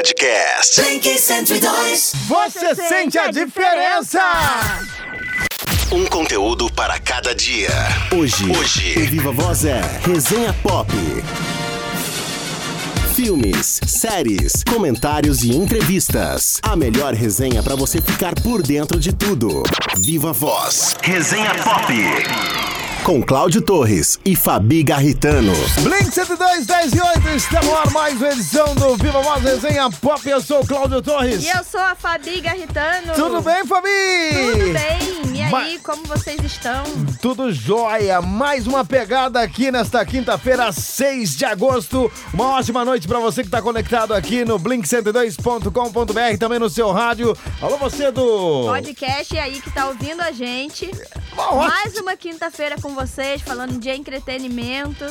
Podcast. Blink 102. Você sente a diferença? Um conteúdo para cada dia. Hoje, O hoje, Viva Voz é Resenha Pop. Filmes, séries, comentários e entrevistas. A melhor resenha para você ficar por dentro de tudo. Viva Voz. Resenha Pop. Com Cláudio Torres e Fabi Garritano. Blink 102, 10 e 8, estamos no ar mais uma edição do Viva Voz Resenha Pop. Eu sou o Cláudio Torres. E eu sou a Fabi Garritano. Tudo bem, Fabi? Tudo bem. E aí, Ma- como vocês estão? Tudo jóia. Mais uma pegada aqui nesta quinta-feira, 6 de agosto. Uma ótima noite pra você que tá conectado aqui no blink102.com.br, também no seu rádio. Alô, você do. Podcast aí que tá ouvindo a gente. Uma ótima- Mais uma quinta-feira com vocês, falando de entretenimento.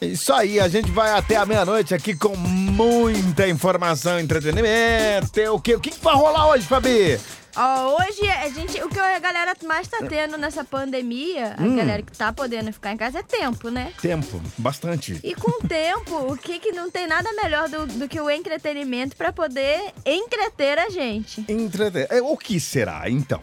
Isso aí, a gente vai até a meia-noite aqui com muita informação, entretenimento. Tem O que, o que vai rolar hoje, Fabi? Ó, hoje a gente, o que a galera mais tá tendo nessa pandemia, a Hum. galera que tá podendo ficar em casa é tempo, né? Tempo, bastante. E com o tempo, o que que não tem nada melhor do, do que o entretenimento pra poder entreter a gente. Entreter. É, O que será, então?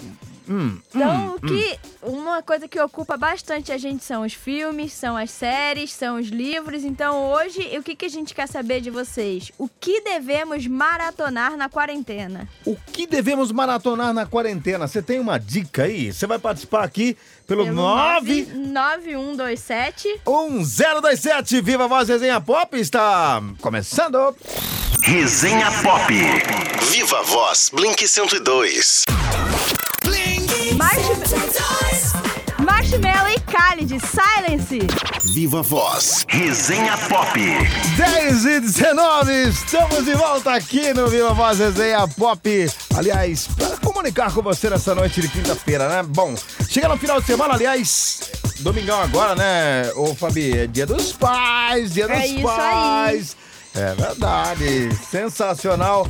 Hum, Então, o que uma coisa que ocupa bastante a gente são os filmes, são as séries, são os livros. Então, hoje, o que, que a gente quer saber de vocês? O que devemos maratonar na quarentena? O que devemos maratonar na quarentena? Você tem uma dica aí? Você vai participar aqui pelo, Pelo 9 9127. 1027 Viva a Voz Resenha Pop está começando. Resenha Pop. Viva a Voz Blink 102. Marsh... Marshmallow e Khalid, Silence. Viva Voz. Resenha Pop. 10 e 19, estamos de volta aqui no Viva Voz Resenha Pop. Aliás, para comunicar com você nessa noite de quinta-feira, né? Bom, chega no final de semana, aliás, domingão agora, né? Ô, Fabi, é dia dos pais, dia dos É isso pais. É verdade, sensacional.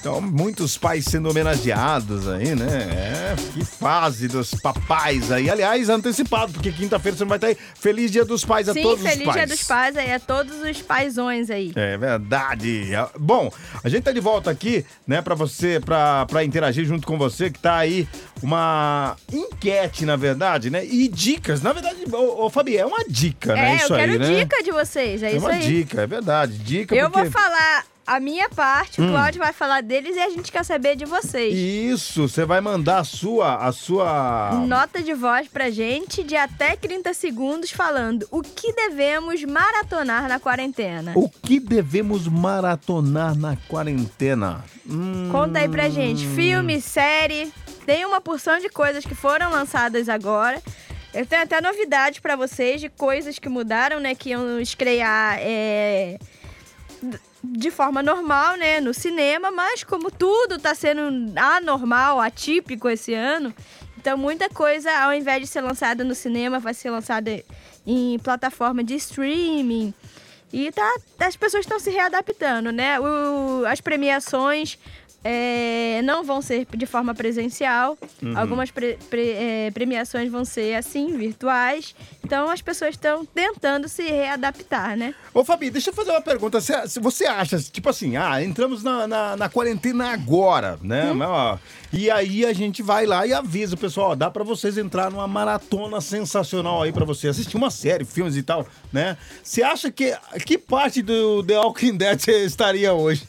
Então, muitos pais sendo homenageados aí, né? É, que fase dos papais aí. Aliás, antecipado, porque quinta-feira você não vai estar aí. Feliz Dia dos Pais a Sim, todos feliz os pais. dia dos pais aí, a todos os paizões aí. É verdade. Bom, a gente tá de volta aqui, né, pra você, pra, pra interagir junto com você, que tá aí uma enquete, na verdade, né? E dicas. Na verdade, ô, ô Fabi, é uma dica, né? É, Isso eu quero aí, né? dica de vocês, é, É isso uma aí. dica, é verdade. Dica Eu porque... vou falar a minha parte, o Hum. Cláudio vai falar deles e a gente quer saber de vocês. Isso, você vai mandar a sua, a sua... Nota de voz pra gente de até 30 segundos falando o que devemos maratonar na quarentena. O que devemos maratonar na quarentena? Hum, Conta aí pra gente. Filme, série, tem uma porção de coisas que foram lançadas agora. Eu tenho até novidades pra vocês de coisas que mudaram, né? Que iam estrear é, de forma normal, né? No cinema, mas como tudo tá sendo anormal, atípico esse ano, então muita coisa, ao invés de ser lançada no cinema, vai ser lançada em plataforma de streaming. E tá, as pessoas estão se readaptando, né? O- as premiações é, não vão ser de forma presencial. Algumas pre- pre- é, premiações vão ser assim, virtuais. Então as pessoas estão tentando se readaptar, né? Ô, Fabi, deixa eu fazer uma pergunta. Se você acha, tipo assim, ah, entramos na, na, na quarentena agora, né? Ó, e aí a gente vai lá e avisa o pessoal, ó, dá pra vocês entrar numa maratona sensacional aí pra você assistir uma série, filmes e tal, né? Você acha que que parte do The Walking Dead você estaria hoje?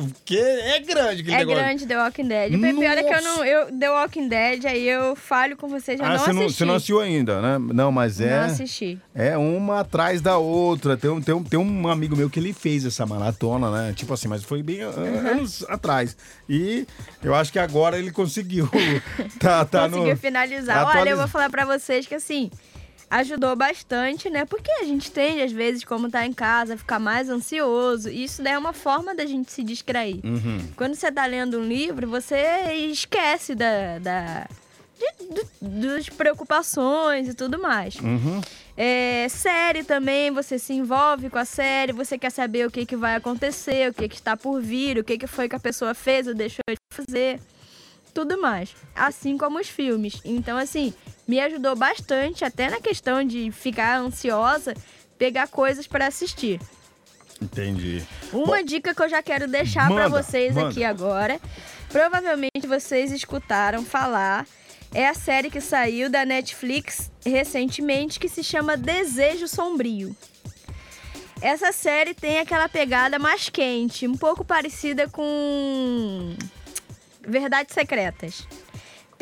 Porque é grande aquele É negócio. grande The Walking Dead. O pior é que eu não. Eu, The Walking Dead, aí eu falho com vocês, já Ah, não você não, assisti. você não assistiu ainda, né? Não, mas é. Não assisti. É uma atrás da outra. Tem um, tem, um, tem um amigo meu que ele fez essa maratona, né? Tipo assim, mas foi bem an- anos atrás. E eu acho que agora ele conseguiu. tá, tá Conseguiu no. finalizar. Olha, atualiza- eu vou falar pra vocês que assim. Ajudou bastante, né? Porque a gente tende, às vezes, como tá em casa, ficar mais ansioso. E isso daí é uma forma da gente se distrair. Uhum. Quando você tá lendo um livro, você esquece da, da, das preocupações e tudo mais. Uhum. É, série também, você se envolve com a série, você quer saber o que, que vai acontecer, o que, que está por vir, o que, que foi que a pessoa fez ou deixou de fazer, tudo mais. Assim como os filmes. Então, assim, me ajudou bastante, até na questão de ficar ansiosa, pegar coisas para assistir. Entendi. Uma Bom, dica que eu já quero deixar Manda, vocês manda. aqui agora. Provavelmente vocês escutaram falar. É a série que saiu da Netflix recentemente que se chama Desejo Sombrio. Essa série tem aquela pegada mais quente, um pouco parecida com Verdades Secretas.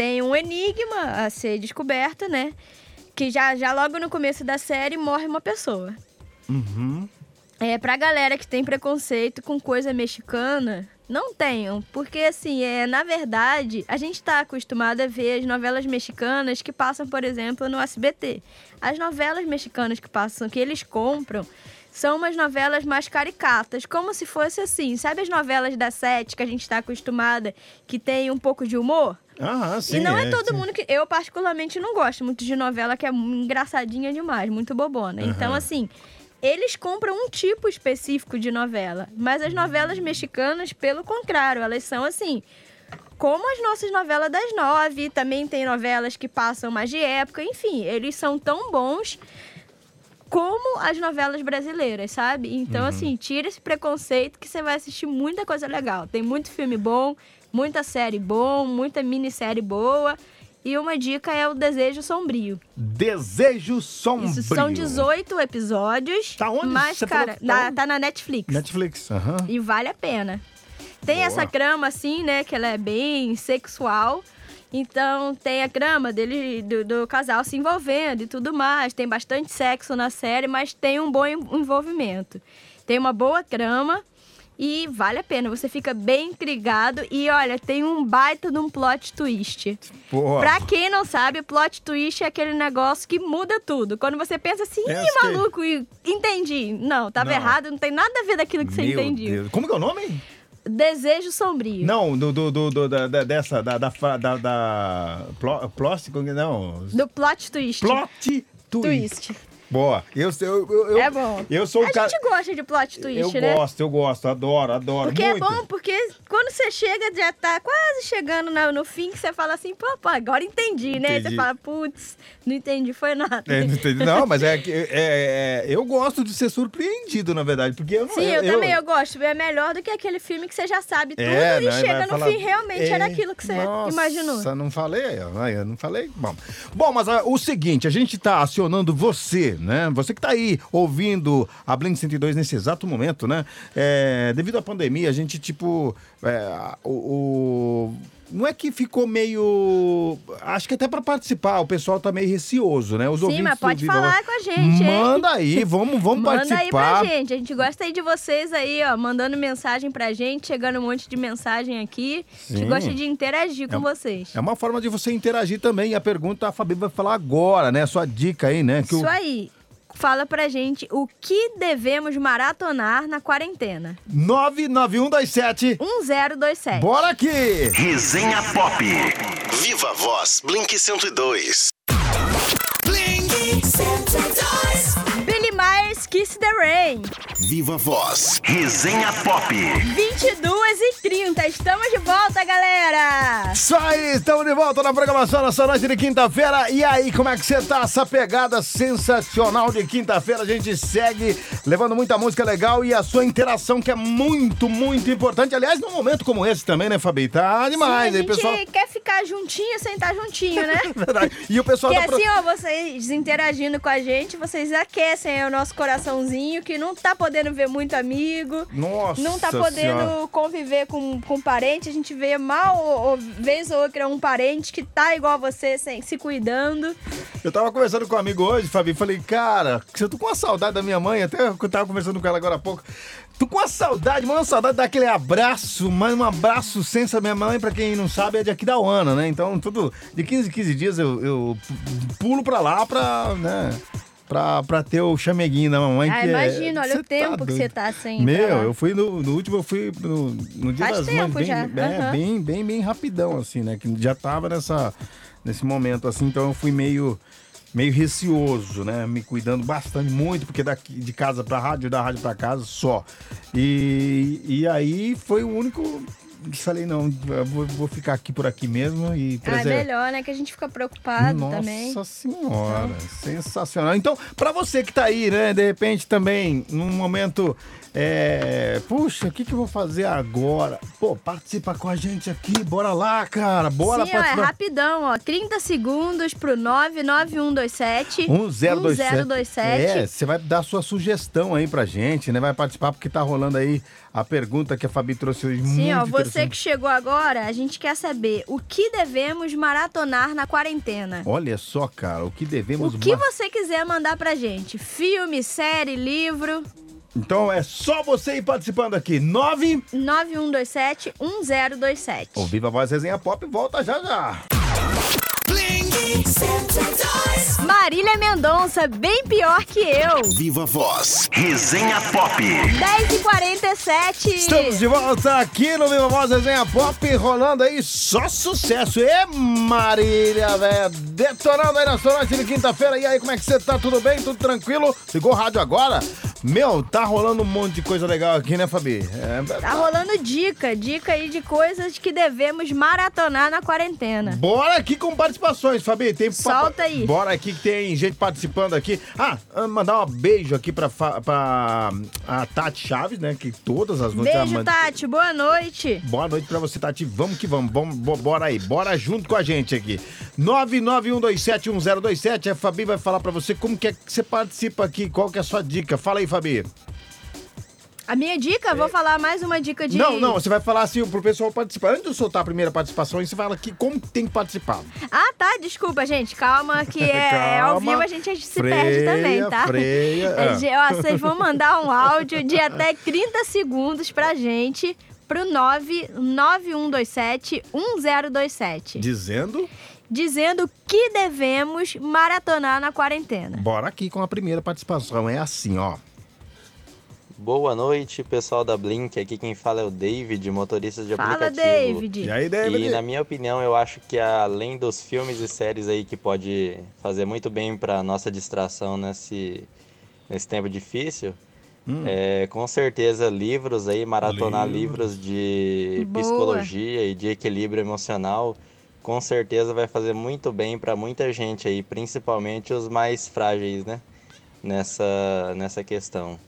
Tem um enigma a ser descoberto, né? Que já, já logo no começo da série morre uma pessoa. Uhum. É, pra galera que tem preconceito com coisa mexicana, não tenham. Porque, assim, é, na verdade, a gente tá acostumado a ver as novelas mexicanas que passam, por exemplo, no SBT. As novelas mexicanas que passam, que eles compram, são umas novelas mais caricatas, como se fosse assim. Sabe as novelas da Sete que a gente tá acostumada, que tem um pouco de humor? Sim. e não é, todo sim. mundo que. Eu, particularmente, não gosto muito de novela que é engraçadinha demais, muito bobona. Então, assim, eles compram um tipo específico de novela. Mas as novelas mexicanas, pelo contrário, elas são assim. Como as nossas novelas das nove, também tem novelas que passam mais de época, enfim, eles são tão bons como as novelas brasileiras, sabe? Então, assim, tira esse preconceito que você vai assistir muita coisa legal. Tem muito filme bom, muita série bom, muita minissérie boa. E uma dica é o Desejo Sombrio. Desejo Sombrio. Isso são 18 episódios. Tá onde? Mas, Você falou cara, que tá tá na Netflix. Netflix. Aham. E vale a pena. Tem Boa. essa trama, assim, né? Que ela é bem sexual. Então tem a trama dele, do, do casal se envolvendo e tudo mais. Tem bastante sexo na série, mas tem um bom en- envolvimento. Tem uma boa trama e vale a pena. Você fica bem intrigado. E olha, tem um baita de um plot twist. Boa. Pra quem não sabe, plot twist é aquele negócio que muda tudo. Quando você pensa assim, ih, que- maluco, e- entendi. Não, tava Não. errado, não tem nada a ver daquilo que você Meu entendiu. Deus. Como que é o nome? Desejo sombrio. Não, do, do, do, do- da, dessa, da, da, da, da plo- plástico, não. Do plot twist. Plot twist. twist. Boa. Eu, eu, eu, eu, É bom. Eu sou a o cara... gente gosta de plot twist, eu né? gosto, eu gosto, adoro, adoro. Porque muito. é bom, porque quando você chega, já tá quase chegando na- no fim, que você fala assim, pô, pô, agora entendi, né? Entendi. Você fala, putz, não entendi, foi nada. É, não, entendi. Não, mas é que é, é, eu gosto de ser surpreendido, na verdade, porque eu não Sim, eu, também, eu gosto. É melhor do que aquele filme que você já sabe tudo É, e né, chega no falar, fim, realmente era "Ei, aquilo que você nossa, imaginou. não falei, eu não falei. Bom, bom mas ah, o seguinte, a gente tá acionando você, né? Você que tá aí ouvindo a Blend 102 nesse exato momento, né? É, devido à pandemia, a gente, tipo, é, o... o- não é que ficou meio. Acho que até pra participar, o pessoal tá meio receoso, né? Os Sim, ouvintes mas pode falar com a gente, hein? Manda aí, vamos, vamos Manda participar. aí pra gente. A gente gosta aí de vocês aí, ó, mandando mensagem pra gente, chegando um monte de mensagem aqui. A Sim. gente gosta de interagir com É um- vocês. É uma forma de você interagir também. E a pergunta a Fabi vai falar agora, né? Sua dica aí, né? Que Isso o- aí fala pra gente o que devemos maratonar na quarentena. 99127 1027. Bora aqui! Resenha Pop. Viva Voz, Blink 102. Blink 102. Flyers Kiss the Rain. Viva Voz, resenha pop. 22 e 30, estamos de volta, galera. Isso aí, estamos de volta na programação nessa noite de quinta-feira. E aí, como é que você tá? Essa pegada sensacional de quinta-feira, a gente segue levando muita música legal e a sua interação que é muito, muito importante. Aliás, num momento como esse também, né, Fabi? Tá demais. Sim, a gente aí, pessoal... quer ficar juntinho, sentar juntinho, né? É verdade. E o pessoal... Que tá assim, pro... ó, vocês interagindo com a gente, vocês aquecem o nosso coraçãozinho, que não tá podendo ver muito amigo. Nossa Não tá podendo Senhora. conviver com, com parente, a gente vê mal, ou, ou vez ou outra, um parente que tá igual a você, sem, se cuidando. Eu tava conversando com um amigo hoje, Fabi, falei, cara, eu tô com uma saudade da minha mãe, até eu tava conversando com ela agora há pouco. Tô com uma saudade, mano, uma saudade daquele abraço, mas um abraço sem essa minha mãe, pra quem não sabe, é de aqui da Uana, né? Então, tudo de 15 em 15 dias eu, eu pulo pra lá pra, né, pra, pra ter o chameguinho da mamãe. Ah, que é- imagina, olha cê o tempo que doido. você tá sem. Meu, eu fui no, no último, eu fui no, no dia Faz das tempo mães, bem, já, é, bem, bem, bem rapidão, assim, né? Que já tava nessa, nesse momento, assim, então eu fui meio, meio receoso, né? Me cuidando bastante, muito, porque daqui de casa pra rádio, da rádio pra casa, só. E, e aí foi o único. Falei, não, vou, vou ficar aqui por aqui mesmo e Ah, é melhor, né? Que a gente fica preocupado nossa também. senhora, sensacional. Então, pra você que tá aí, né, de repente também, num momento É, puxa, o que, que eu vou fazer agora? Pô, participa com a gente aqui, bora lá, cara, bora Sim, ó, é participar. rapidão, ó. 30 segundos pro 99127 1027. 1027. É, você vai dar sua sugestão aí pra gente, né? Vai participar porque tá rolando aí a pergunta que a Fabi trouxe hoje. Sim, ó, você que chegou agora, a gente quer saber o que devemos maratonar na quarentena. Olha só, cara, o que devemos... O que ma- você quiser mandar pra gente? Filme, série, livro. Então é só você ir participando aqui. 9... 9127 1027. O Viva Voz Resenha Pop volta já já. Marília Mendonça, bem pior que eu. Viva Voz, Resenha Pop. 10h47. Estamos de volta aqui no Viva Voz Resenha Pop, rolando aí só sucesso. E Marília, velho, detonando aí na sua noite de quinta-feira. E aí, como é que você tá? Tudo bem? Tudo tranquilo? Ligou o rádio agora? Meu, tá rolando um monte de coisa legal aqui, né, Fabi? É, Tá rolando dica, dica aí de coisas que devemos maratonar na quarentena. Bora aqui com participações, Fabi. Tem Solta aí. Bora aqui que tem gente participando aqui. Ah, ah, mandar um beijo aqui pra, pra a Tati Chaves, né? Que todas as noites Beijo, Tati, boa noite. Boa noite pra você, Tati. Vamos que vamos. vamos bo- bora aí. Bora junto com a gente aqui. 991271027. A Fabi vai falar pra você como que é que você participa aqui. Qual que é a sua dica? Fala aí, Fabi. A minha dica, vou falar mais uma dica de. Não, não. Você vai falar assim pro pessoal participar. Antes de eu soltar a primeira participação, você fala aqui como que tem que participar. Ah, tá, desculpa, gente. Calma, que é, é ao Calma. vivo a gente se Freia, perde também, tá? freia. É, Ah. ó, vocês vão mandar um áudio de até 30 segundos pra gente pro 99127 1027. Dizendo, Dizendo que devemos maratonar na quarentena. bora aqui com a primeira participação. É assim, ó. Boa noite, pessoal da Blink. Aqui quem fala é o David, motorista de Fala, aplicativo. David. E aí, David? E na minha opinião, eu acho que além dos filmes e séries aí que pode fazer muito bem para nossa distração nesse, nesse tempo difícil, Hum. é, com certeza livros aí, maratonar Livros. livros de Boa. psicologia e de equilíbrio emocional, com certeza vai fazer muito bem para muita gente aí, principalmente os mais frágeis, né? Nessa, nessa questão.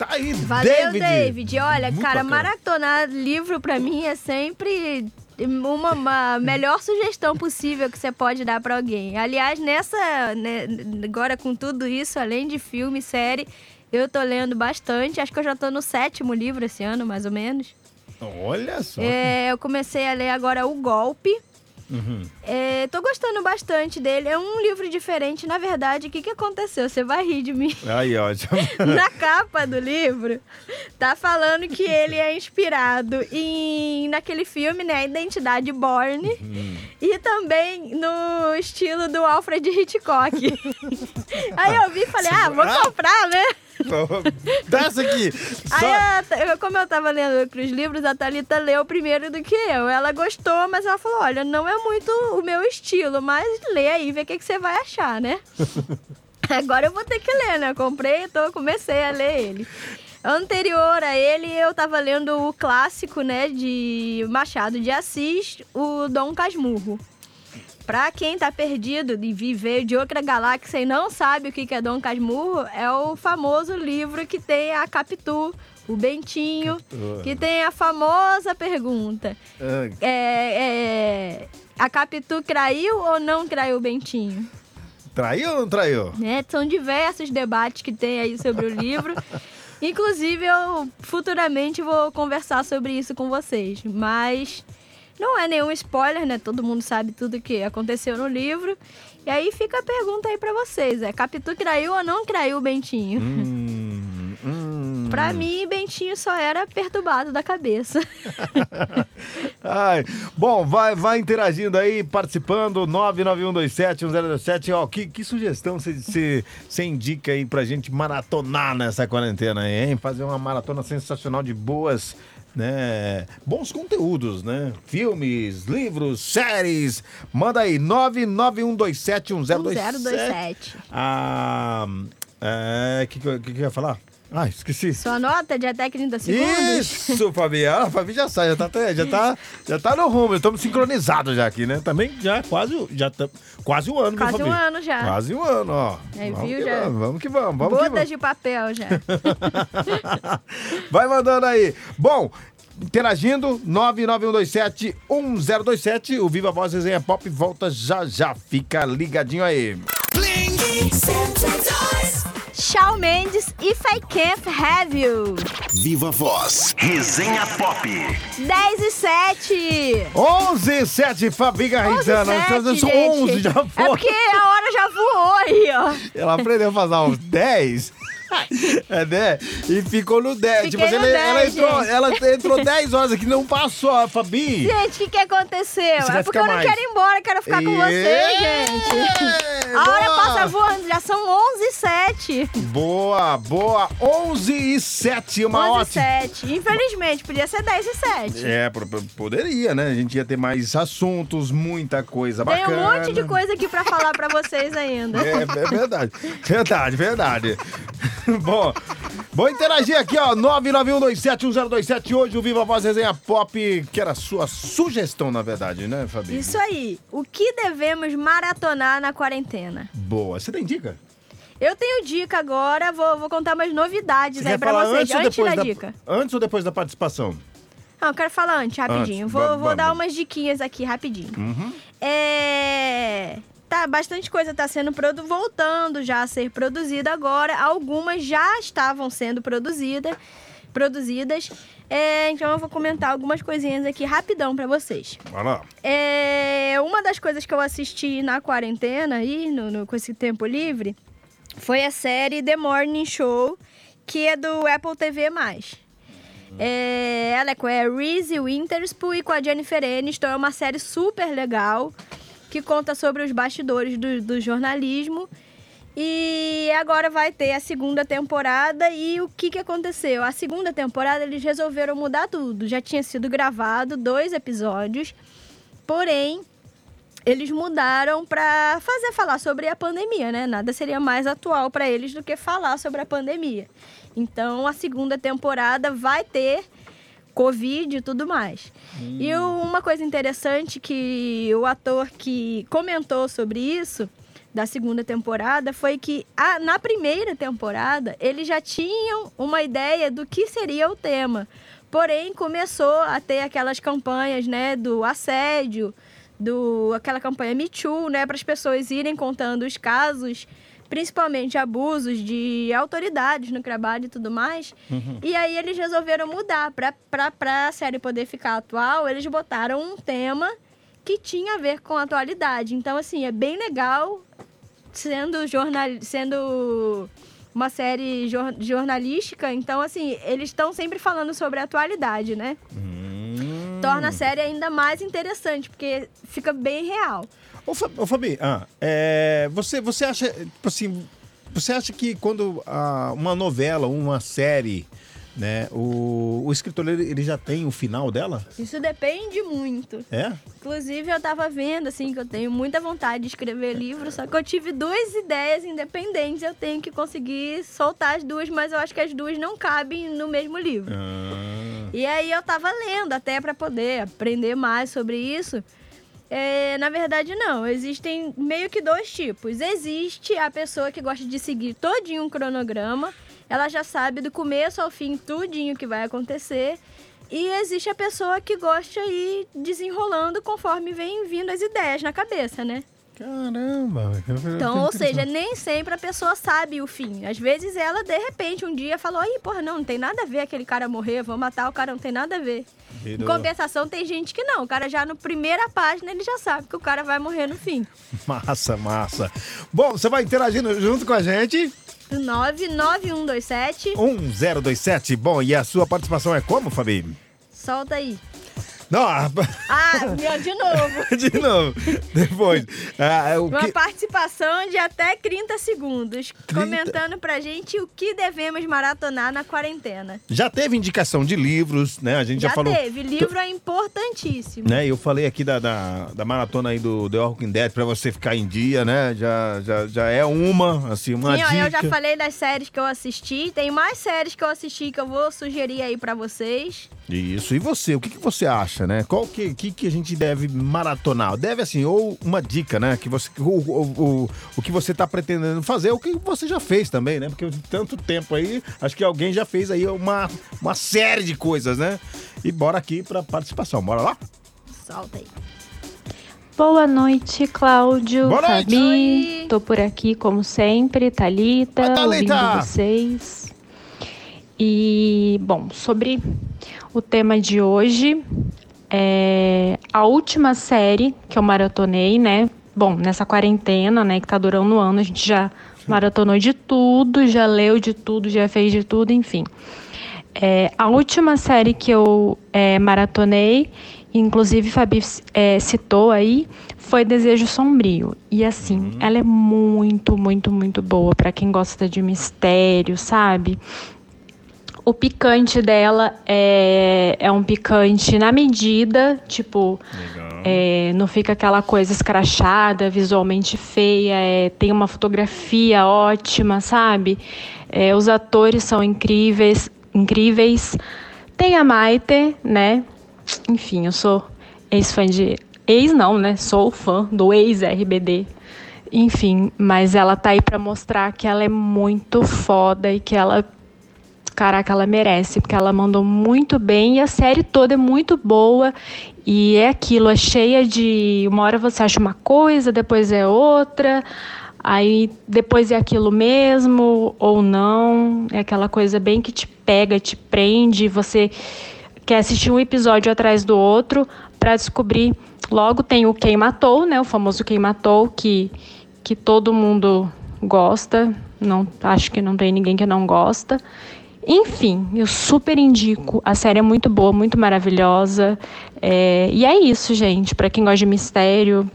Tá aí, Valeu, David. David. Olha, Muito cara, bacana. maratonar livro pra mim é sempre uma, uma melhor sugestão possível que você pode dar pra alguém. Aliás, nessa, né, agora com tudo isso, além de filme, série, eu tô lendo bastante. Acho que eu já tô no sétimo livro esse ano, mais ou menos. Olha só. É, eu comecei a ler agora O Golpe. Uhum. É, tô gostando bastante dele. É um livro diferente. Na verdade, o que, que aconteceu? Você vai rir de mim. Aí, ó. Na capa do livro, tá falando que ele é inspirado em naquele filme, né, Identidade Borne, Uhum. e também no estilo do Alfred Hitchcock. Aí eu vi e falei, ah, vou comprar, né? Desce aqui. Só- Aí, eu- como eu tava lendo os livros, a Thalita leu primeiro do que eu. Ela gostou, mas ela falou, olha, não é muito o meu estilo, mas lê aí, vê o que, que você vai achar, né? Agora eu vou ter que ler, né? Eu comprei, então comecei a ler ele. Anterior a ele, eu tava lendo o clássico, né, de Machado de Assis, o Dom Casmurro. Pra quem tá perdido de viver de outra galáxia e não sabe o que é Dom Casmurro, é o famoso livro que tem a Capitu, o Bentinho, que tem a famosa pergunta: Ah, é, é, a Capitu traiu ou não traiu o Bentinho? Traiu ou não traiu? né? São diversos debates que tem aí sobre o livro. Inclusive, eu futuramente vou conversar sobre isso com vocês. Mas não é nenhum spoiler, né? Todo mundo sabe tudo que aconteceu no livro. E aí fica a pergunta aí pra vocês: é Capitu traiu ou não traiu o Bentinho? Hum, hum. Pra mim, Bentinho só era perturbado da cabeça. Ai, bom, vai, vai interagindo aí, participando, 991271027. Ó, que, que sugestão você- indica aí pra gente maratonar nessa quarentena aí, hein? Fazer uma maratona sensacional de boas, né? Bons conteúdos, né? Filmes, livros, séries. Manda aí, 991271027. 1027. Ah, é, que, que que eu ia falar? Ah, esqueci. Sua nota de até 30 segundos? Isso, Fabi. Ah, a Fabi já sai, já tá, até- já tá, já tá no rumo. Estamos sincronizados já aqui, né? Também já quase, já tá, quase um ano, viu, Quase Fabi? um ano já. Quase um ano, ó. Aí, vamos viu, que já? vamos, vamos que vamos, vamos que Bodas vamos. de papel já. Vai mandando aí. Bom, interagindo, 99127-1027. O Viva Voz Resenha Pop volta já já. Fica ligadinho aí. Shawn Mendes, If I Can't Have You. Viva Voz. Resenha Pop. 10 e 7. 11 7 Fabi 11 Garritana. e 7, São gente. 11 já É foi. porque a hora já voou aí, ó. Ela aprendeu a fazer uns 10. É, né? E ficou no 10. Fiquei Tipo assim, no ela, ela 10, entrou, gente. ela entrou 10 horas aqui, não passou, a Fabi. Gente, o que, que aconteceu? Você É porque eu não mais. quero ir embora, quero ficar com você, gente. A hora Boa! passa voando, já são 11 e 7. Boa, boa. 11 e 7, uma 11 e ótima. 7. Infelizmente, podia ser 10 e 7. É, poderia, né? A gente ia ter mais assuntos, muita coisa Tem bacana. um monte de coisa aqui pra falar pra vocês ainda. É, é verdade. Verdade, verdade. Bom, vou interagir aqui, ó. 991271027. Hoje o Viva Voz Resenha Pop, que era a sua sugestão, na verdade, né, Fabi? Isso aí. O que devemos maratonar na quarentena? Boa. Você tem dica? Eu tenho dica agora, vou, vou contar umas novidades Você aí pra vocês. antes ou Antes depois da da dica. Antes ou depois da participação? Não, eu quero falar antes, rapidinho. Antes, Vou, vou dar umas diquinhas aqui, rapidinho. Uhum. É... Tá, bastante coisa tá sendo produ... voltando já a ser produzida agora. Algumas já estavam sendo produzida... produzidas. É, então eu vou comentar algumas coisinhas aqui rapidão pra vocês. Vai lá. É, uma das coisas que eu assisti na quarentena aí, no, no- com esse tempo livre, foi a série The Morning Show, que é do Apple TV+. É, ela é com a Reese Witherspoon e com a Jennifer Aniston. É uma série super legal, que conta sobre os bastidores do, do jornalismo. E agora vai ter a segunda temporada e o que, que aconteceu? A segunda temporada eles resolveram mudar tudo. Já tinha sido gravado dois episódios, porém eles mudaram para fazer falar sobre a pandemia, né? Nada seria mais atual para eles do que falar sobre a pandemia. Então a segunda temporada vai ter Covid e tudo mais. E o- uma coisa interessante que o ator que comentou sobre isso da segunda temporada foi que a- na primeira temporada eles já tinham uma ideia do que seria o tema. Porém, começou a ter aquelas campanhas, né, do assédio, do aquela campanha Me Too, né, para as pessoas irem contando os casos, principalmente abusos de autoridades no trabalho e tudo mais. E aí eles resolveram mudar para a série poder ficar atual, eles botaram um tema que tinha a ver com a atualidade. Então assim, é bem legal sendo jornal sendo uma série jor- jornalística, então assim, eles estão sempre falando sobre a atualidade, né? Torna a série ainda mais interessante, porque fica bem real. Ô, Fa- ô, Fabi, ah, é, você, você acha, tipo assim, você acha que quando ah, uma novela, uma série, né, o, o escritor ele, ele já tem o final dela? Isso depende muito. É? Inclusive, eu tava vendo, assim, que eu tenho muita vontade de escrever livro, só que eu tive duas ideias independentes, eu tenho que conseguir soltar as duas, mas eu acho que as duas não cabem no mesmo livro. Ah, E aí eu tava lendo até para poder aprender mais sobre isso. É, na verdade, não. Existem meio que dois tipos. Existe a pessoa que gosta de seguir todinho um cronograma. Ela já sabe do começo ao fim tudinho que vai acontecer. E existe a pessoa que gosta de ir desenrolando conforme vem vindo as ideias na cabeça, né? Caramba. Então, ou seja, nem sempre a pessoa sabe o fim. Às vezes ela, de repente, um dia falou: Ih, porra, não, não tem nada a ver aquele cara morrer, vou matar o cara, não tem nada a ver. Em Virou. compensação, tem gente que não. O cara já no primeira página ele já sabe que o cara vai morrer no fim. Massa, massa. Bom, você vai interagindo junto com a gente. 99127, 1027. Bom, e a sua participação é como, Fabi? solta aí. Não, Ah, de novo. de novo. Depois. Ah, o Uma que... participação de até 30 segundos, comentando pra gente o que devemos maratonar na quarentena. Já teve indicação de livros, né? A gente já, Já falou. teve, livro é importantíssimo. Né, eu falei aqui da, da, da maratona aí do The Walking Dead pra você ficar em dia, né? Já, já, já é uma, assim, uma Sim, dica. eu já falei das séries que eu assisti, tem mais séries que eu assisti que eu vou sugerir aí pra vocês. Isso. E você, o que, que você acha, né? Qual que, que, que a gente deve maratonar? Deve, assim, ou uma dica, né? Que você, o, o, o, o que você tá pretendendo fazer, o que você já fez também, né? Porque tanto tempo aí, acho que alguém já fez aí uma, uma série de coisas, né? E bora aqui pra participação. Bora lá? Solta aí. Boa noite, Cláudio, Boa noite. Fabi. Tô por aqui como sempre, Thalita, Oi, Thalita. ouvindo vocês. E, bom, sobre o tema de hoje, é a última série que eu maratonei, né? Bom, nessa quarentena, né, que tá durando um ano, a gente já maratonou de tudo, já leu de tudo, já fez de tudo, enfim. É, a última série que eu é, maratonei, inclusive Fabi é, citou aí, foi Desejo Sombrio. E assim, ela é muito, muito, muito boa para quem gosta de mistério, sabe? O picante dela é, é um picante na medida, tipo, é, não fica aquela coisa escrachada, visualmente feia, é, tem uma fotografia ótima, sabe? É, os atores são incríveis, incríveis. Tem a Maite, né? Enfim, eu sou ex-fã de. Ex não, né? Sou fã do ex-RBD. Enfim, mas ela tá aí pra mostrar que ela é muito foda e que ela caraca, ela merece, porque ela mandou muito bem e a série toda é muito boa. E é aquilo, é cheia de. Uma hora você acha uma coisa, depois é outra, aí depois é aquilo mesmo, ou não. É aquela coisa bem que te pega, te prende, você quer assistir um episódio atrás do outro para descobrir. Logo tem o Quem Matou, né? O famoso Quem Matou, que, que todo mundo gosta. Não, acho que não tem ninguém que não gosta. Enfim, eu super indico. A série é muito boa, muito maravilhosa. É, e é isso, gente. Para quem gosta de mistério,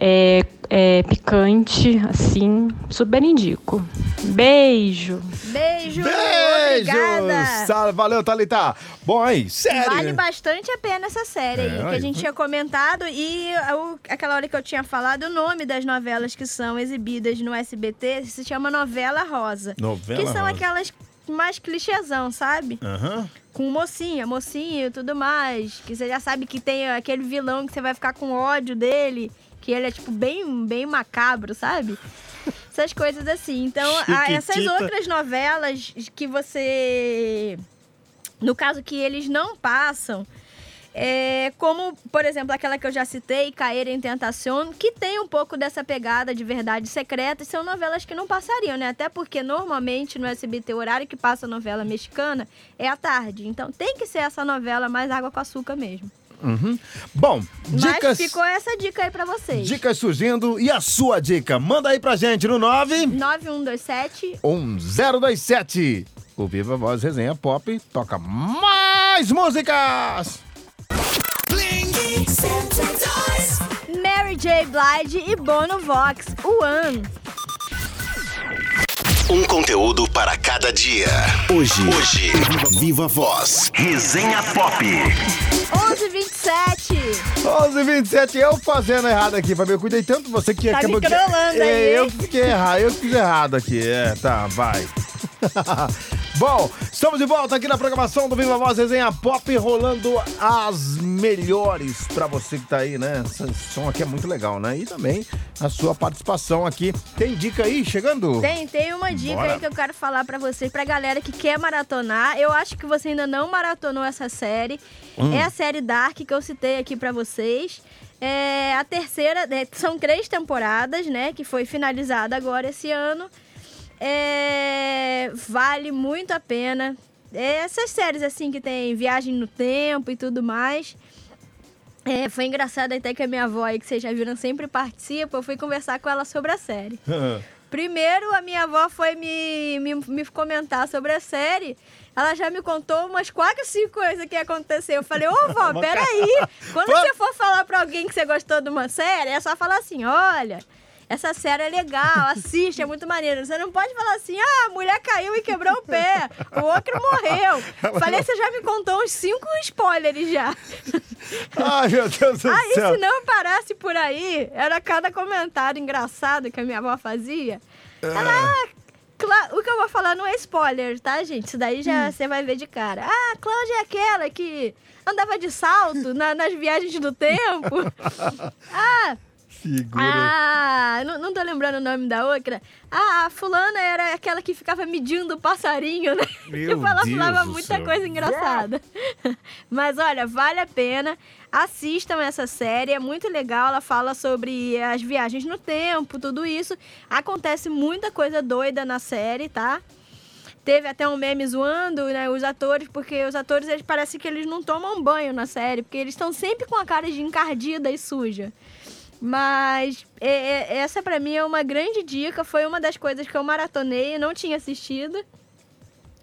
é, é picante, assim, super indico. Beijo! Beijo! Beijo! Obrigada! Valeu, Thalita. Bom, aí, sério. Vale bastante a pena essa série É, aí, que aí. a gente tinha comentado e o- aquela hora que eu tinha falado, o nome das novelas que são exibidas no SBT se chama Novela Rosa. Novela que são Rosa. aquelas mais clichêzão, sabe? Aham. Com mocinha, mocinho e tudo mais. Que você já sabe que tem aquele vilão que você vai ficar com ódio dele. Que ele é, tipo, bem, bem macabro, sabe? Essas coisas assim. Então, a- essas outras novelas que você. No caso que eles não passam. É, como, por exemplo, aquela que eu já citei, Cair em Tentação, que tem um pouco dessa pegada de verdade secreta, e são novelas que não passariam, né? Até porque normalmente no SBT o horário que passa novela mexicana é à tarde. Então tem que ser essa novela mais água com açúcar mesmo. Uhum. Bom, Mas dicas. ficou essa dica aí pra vocês. Dicas surgindo. E a sua dica? Manda aí pra gente no 9 9127 1027. O Viva Voz Resenha Pop toca mais músicas. Mary J. Blige e Bono Vox, o One. Um conteúdo para cada dia. Hoje. Hoje. Viva Voz. Resenha Pop. 1127. 11h27, eu fazendo errado aqui, Fabio. Eu cuidei tanto de você que Tá acabou me que... aí, É, Eu fiquei errado, eu fiz errado aqui. É, tá, vai. Bom, estamos de volta aqui na programação do Viva Voz Resenha Pop, rolando as melhores pra você que tá aí, né? Esse som aqui é muito legal, né? E também a sua participação aqui. Tem dica aí chegando? Tem, tem uma dica Bora. aí que eu quero falar pra vocês, pra galera que quer maratonar. Eu acho que você ainda não maratonou essa série. Hum. É a série Dark que eu citei aqui pra vocês. É a terceira, é, são três temporadas, né? Que foi finalizada agora esse ano. É, vale muito a pena. É, essas séries assim que tem viagem no tempo e tudo mais. É, foi engraçado até que a minha avó aí, que vocês já viram, sempre participa. Eu fui conversar com ela sobre a série. Primeiro, a minha avó foi me, me, me comentar sobre a série. Ela já me contou umas quatro, cinco coisas que aconteceu. Eu falei, ô vó, peraí. Quando você for falar pra alguém que você gostou de uma série, é só falar assim: olha, essa série é legal, assiste, é muito maneiro. Você não pode falar assim, ah, a mulher caiu e quebrou o pé, o outro morreu. Falei, você já me contou uns cinco spoilers já. Ai, meu Deus do Aí, céu. se não parasse por aí, era cada comentário engraçado que a minha avó fazia. Ela, ah, o que eu vou falar não é spoiler, tá, gente? Isso daí já você vai ver de cara. Ah, Cláudia é aquela que andava de salto na- nas viagens do tempo. Ah, Figura. ah, não, não tô lembrando o nome da outra. Ah, a fulana era aquela que ficava medindo o passarinho, né? Meu tipo, ela Deus falava muita céu. coisa engraçada. Mas olha, vale a pena. Assistam essa série, é muito legal. Ela fala sobre as viagens no tempo, tudo isso. Acontece muita coisa doida na série, tá? Teve até um meme zoando né, os atores, porque os atores eles parecem que eles não tomam banho na série, porque eles estão sempre com a cara de encardida e suja. Mas é, é, essa pra mim é uma grande dica, foi uma das coisas que eu maratonei e não tinha assistido.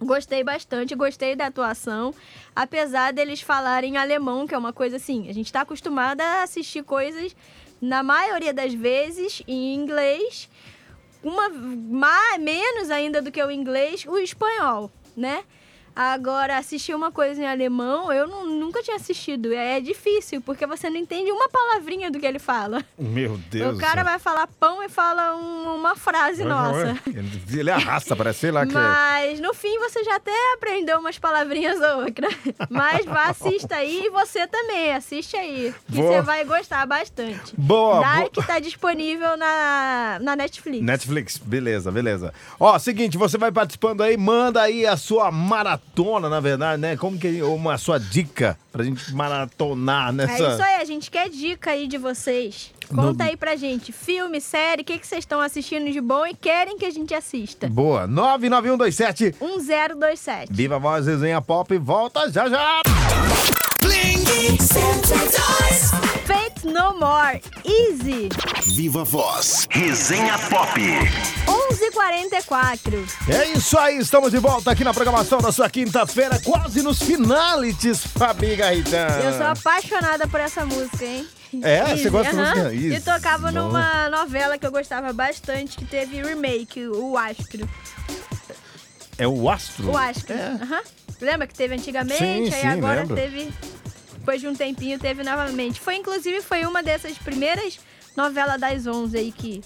Gostei bastante, gostei da atuação, apesar deles falarem alemão, que é uma coisa assim, a gente tá acostumada a assistir coisas, na maioria das vezes, em inglês, uma ma- menos ainda do que o inglês, o espanhol, né? Agora, assistir uma coisa em alemão, eu nu- nunca tinha assistido. É difícil, porque você não entende uma palavrinha do que ele fala. Meu Deus. o cara vai falar pão e fala um- uma frase nossa. Ele, arrasta, parece, sei lá que é. Mas no fim você já até aprendeu umas palavrinhas ou outra. Mas vá, assista aí e você também, assiste aí. Que Boa. você vai gostar bastante. Boa, Dark tá disponível na, na Netflix. Netflix, beleza, beleza. Ó, seguinte, você vai participando aí, manda aí a sua maratona, na verdade, né? Como que uma sua dica pra gente maratonar nessa. É isso aí, a gente quer dica aí de vocês. Conta No- aí pra gente, filme, série, o que, que vocês estão assistindo de bom e querem que a gente assista. Boa, 99127 1027. Viva a Voz Resenha Pop, volta já já! Fate No More, Easy, Viva Voz. Resenha Pop. 1144. É isso aí, estamos de volta aqui na programação da sua quinta-feira, quase nos finalities, Fabi Garritão. Eu sou apaixonada por essa música, hein? É? Você gosta aham. música? Easy. E tocava Bom. numa novela que eu gostava bastante, que teve remake, o Astro. É o Astro? O Astro. aham. Lembra que teve antigamente? Sim, aí sim, agora lembro. teve. Depois de um tempinho, teve novamente. Foi, inclusive, foi uma dessas primeiras novelas das 11 aí que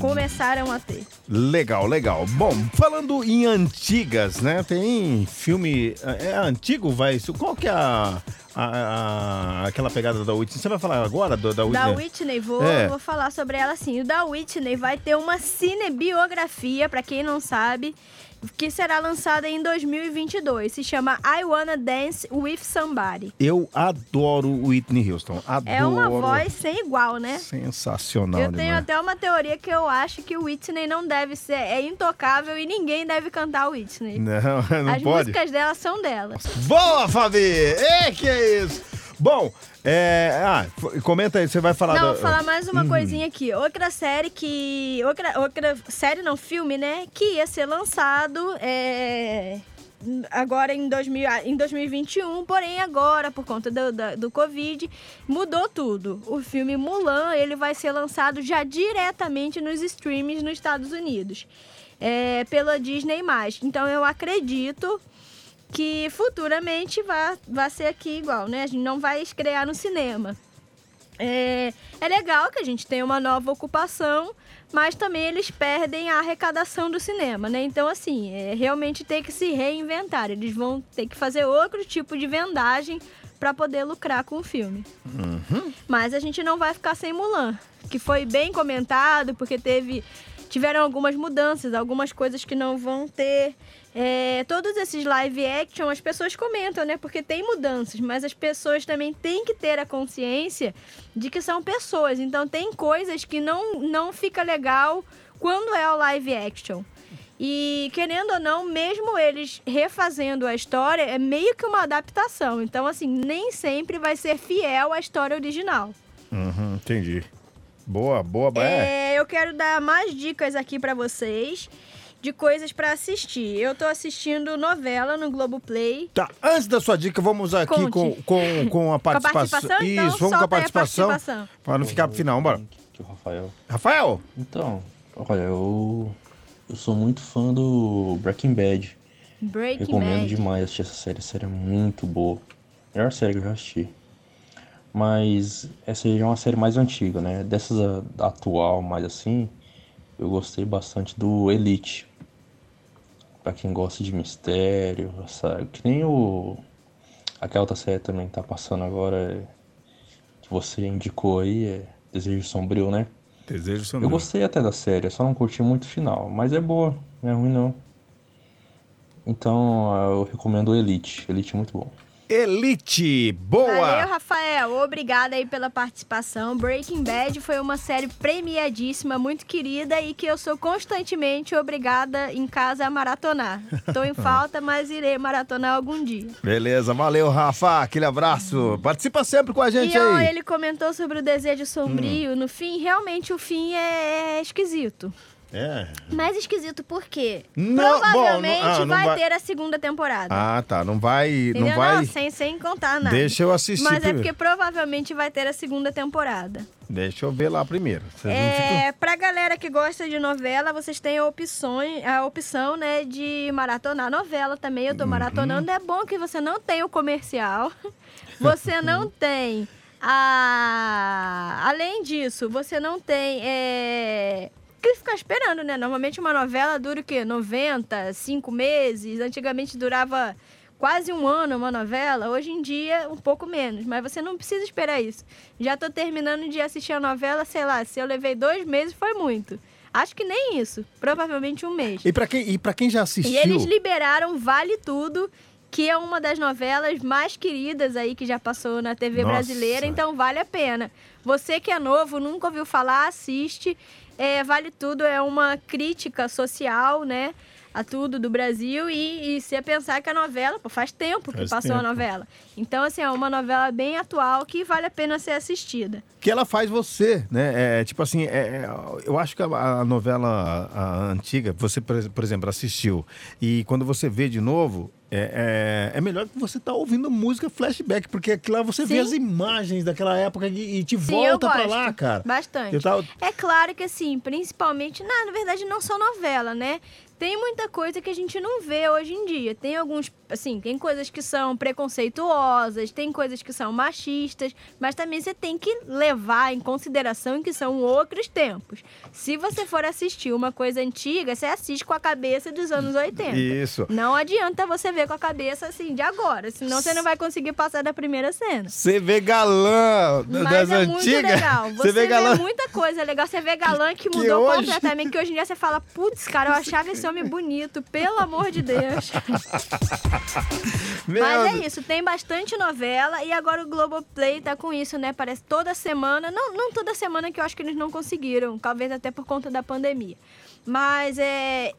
começaram a ter. Legal, legal. Bom, falando em antigas, né? Tem filme. É antigo, vai? Qual que é a. a- a- aquela pegada da Whitney? Você vai falar agora do- da Whitney? Da Whitney, vou, É. vou falar sobre ela sim. O da Whitney vai ter uma cinebiografia, pra quem não sabe, que será lançada em 2022. Se chama I Wanna Dance with Somebody. Eu adoro Whitney Houston. Adoro. É uma voz sem igual, né? Sensacional, Eu tenho demais. até uma teoria que eu acho que o Whitney não deve ser, é intocável e ninguém deve cantar o Whitney. Não, não As pode. músicas dela são dela. Boa, Fabi! É que é isso! Bom, é. Ah, comenta aí, você vai falar Não, da- vou falar mais uma Uhum. coisinha aqui. Outra série que. Outra, outra série, não, filme, né? Que ia ser lançado é, agora em, 2000, em 2021, porém agora, por conta do, da- do Covid, mudou tudo. O filme Mulan, ele vai ser lançado já diretamente nos streams nos Estados Unidos. É, pela Disney+. Então eu acredito que futuramente vai, vai ser aqui igual, né? A gente não vai estrear no cinema. É, é legal que a gente tenha uma nova ocupação, mas também eles perdem a arrecadação do cinema, né? Então, assim, é, realmente tem que se reinventar. Eles vão ter que fazer outro tipo de vendagem para poder lucrar com o filme. Mas a gente não vai ficar sem Mulan, que foi bem comentado, porque teve tiveram algumas mudanças, algumas coisas que não vão ter. É, todos esses live action, as pessoas comentam, né? Porque tem mudanças, mas as pessoas também têm que ter a consciência de que são pessoas. Então tem coisas que não, não fica legal quando é o live action. E querendo ou não, mesmo eles refazendo a história, é meio que uma adaptação. Então, assim, nem sempre vai ser fiel à história original. Uhum, entendi. Boa, boa, é. É, eu quero dar mais dicas aqui pra vocês de coisas pra assistir. Eu tô assistindo novela no Globoplay. Tá, antes da sua dica, vamos aqui Conte. com, com, com a participação. participação? Então, Isso, vamos com a a participação. participação. Pra não ficar pro final, bora. Aqui o Rafael. Rafael, Então, olha, eu, eu sou muito fã do Breaking Bad. Breaking Recomendo Bad. demais assistir essa série. A série é muito boa. Melhor série que eu já assisti. Mas essa já é uma série mais antiga, né? Dessas a- atual, mais assim, eu gostei bastante do Elite. Pra quem gosta de mistério, sabe? Que nem o. Aquela outra série também que tá passando agora, que você indicou aí, é Desejo Sombrio, né? desejo seu Eu gostei até da série, só não curti muito o final, mas é boa, não é ruim não. Então eu recomendo o Elite, Elite é muito bom. Elite, boa! Valeu, Rafael. Obrigada aí pela participação. Breaking Bad foi uma série premiadíssima, muito querida e que eu sou constantemente obrigada em casa a maratonar. Tô em falta, mas irei maratonar algum dia. Beleza, valeu, Rafa. Aquele abraço. Participa sempre com a gente e ó, aí. ele comentou sobre o desejo sombrio. No fim, realmente o fim é esquisito. É. Mas esquisito por quê? Não, Provavelmente bom, não- ah, não vai, vai- ter a segunda temporada. Ah, tá. Não vai. Entendeu? Não vai. sem, sem contar nada. Deixa eu assistir Mas é primeiro. porque provavelmente vai ter a segunda temporada. Deixa eu ver lá primeiro. Vocês não É, pra galera que gosta de novela, vocês têm a, opções, a opção, né, de maratonar novela também. Uhum. Eu tô maratonando. É bom que você não tem o comercial. Você não tem a... Além disso, você não tem... É... Que ficar esperando, né? Normalmente uma novela dura o quê? 90, 5 meses. Antigamente durava quase um ano uma novela. Hoje em dia, um pouco menos. Mas você não precisa esperar isso. Já tô terminando de assistir a novela, sei lá, se eu levei dois meses, foi muito. Acho que nem isso. Provavelmente um mês. E pra quem, e quem já assistiu. E eles liberaram Vale Tudo, que é uma das novelas mais queridas aí que já passou na TV Nossa. brasileira, então vale a pena. Você que é novo, nunca ouviu falar, assiste. É, vale Tudo é uma crítica social, né? A tudo do Brasil e, e você pensar que a novela, pô, faz tempo que Faz passou a tempo. novela. Então, assim, é uma novela bem atual que vale a pena ser assistida. que ela faz você, né? É, tipo assim, é, é, eu acho que a, a novela a antiga, você, por, exemplo, assistiu, e quando você vê de novo, é, é, é melhor que você tá ouvindo música flashback, porque aqui lá você vê Sim. as imagens daquela época e, e te Sim, volta gosto. lá, cara. Bastante. Tava- É claro que, assim, principalmente, na, na verdade, não só novela, né? Tem muita coisa que a gente não vê hoje em dia. Tem alguns, assim, tem coisas que são preconceituosas, tem coisas que são machistas, mas também você tem que levar em consideração que são outros tempos. Se você for assistir uma coisa antiga, você assiste com a cabeça dos anos 80. Isso. Não adianta você ver com a cabeça, assim, de agora, senão você não vai conseguir passar da primeira cena. Você vê galã da- Mas das é muito antigas. legal. Você, Você vê galã. muita coisa legal. Você vê galã que Que mudou hoje- completamente. Que hoje em dia você fala, putz, cara, eu achava esse homem bonito, pelo amor de Deus. Meu Mas é isso, tem bastante novela e agora o Globoplay tá com isso, né? Parece toda semana. Não, não toda semana que eu acho que eles não conseguiram, talvez até por conta da pandemia. Mas é.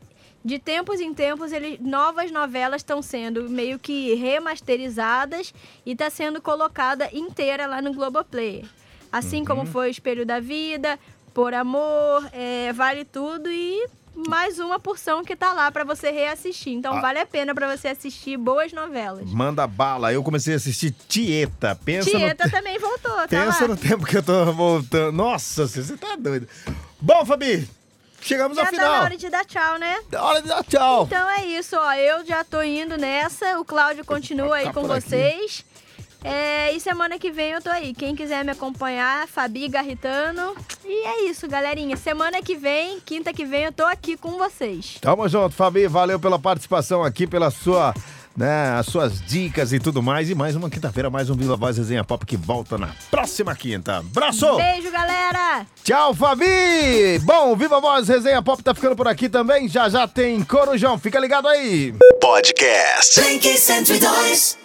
De tempos em tempos, ele, novas novelas estão sendo meio que remasterizadas e está sendo colocada inteira lá no Globoplay. Assim Uhum. como foi o Espelho da Vida, Por Amor, é, Vale Tudo e mais uma porção que tá lá para você reassistir. Então Ah. vale a pena para você assistir boas novelas. Manda bala. Eu comecei a assistir Tieta. Pensa no Tieta também voltou, tá Pensa lá. no tempo que eu tô voltando. Nossa, você tá doido. Bom, Fabi, chegamos Já ao tá na final. hora de dar tchau, né? Hora de dar tchau. Então é isso, ó. Eu já tô indo nessa. O Cláudio continua aí com por aqui. É, e semana que vem eu tô aí. Quem quiser me acompanhar, Fabi Garritano. E é isso, galerinha. Semana que vem, quinta que vem, eu tô aqui com vocês. Tamo junto, Fabi. Valeu pela participação aqui, pela sua. Né, as suas dicas e tudo mais. E mais uma quinta-feira, mais um Viva Voz Resenha Pop que volta na próxima quinta. Abraço! Beijo, galera! Tchau, Fabi! Bom, o Viva Voz Resenha Pop tá ficando por aqui também. Já já tem Corujão. Fica ligado aí. Podcast. Blink 102.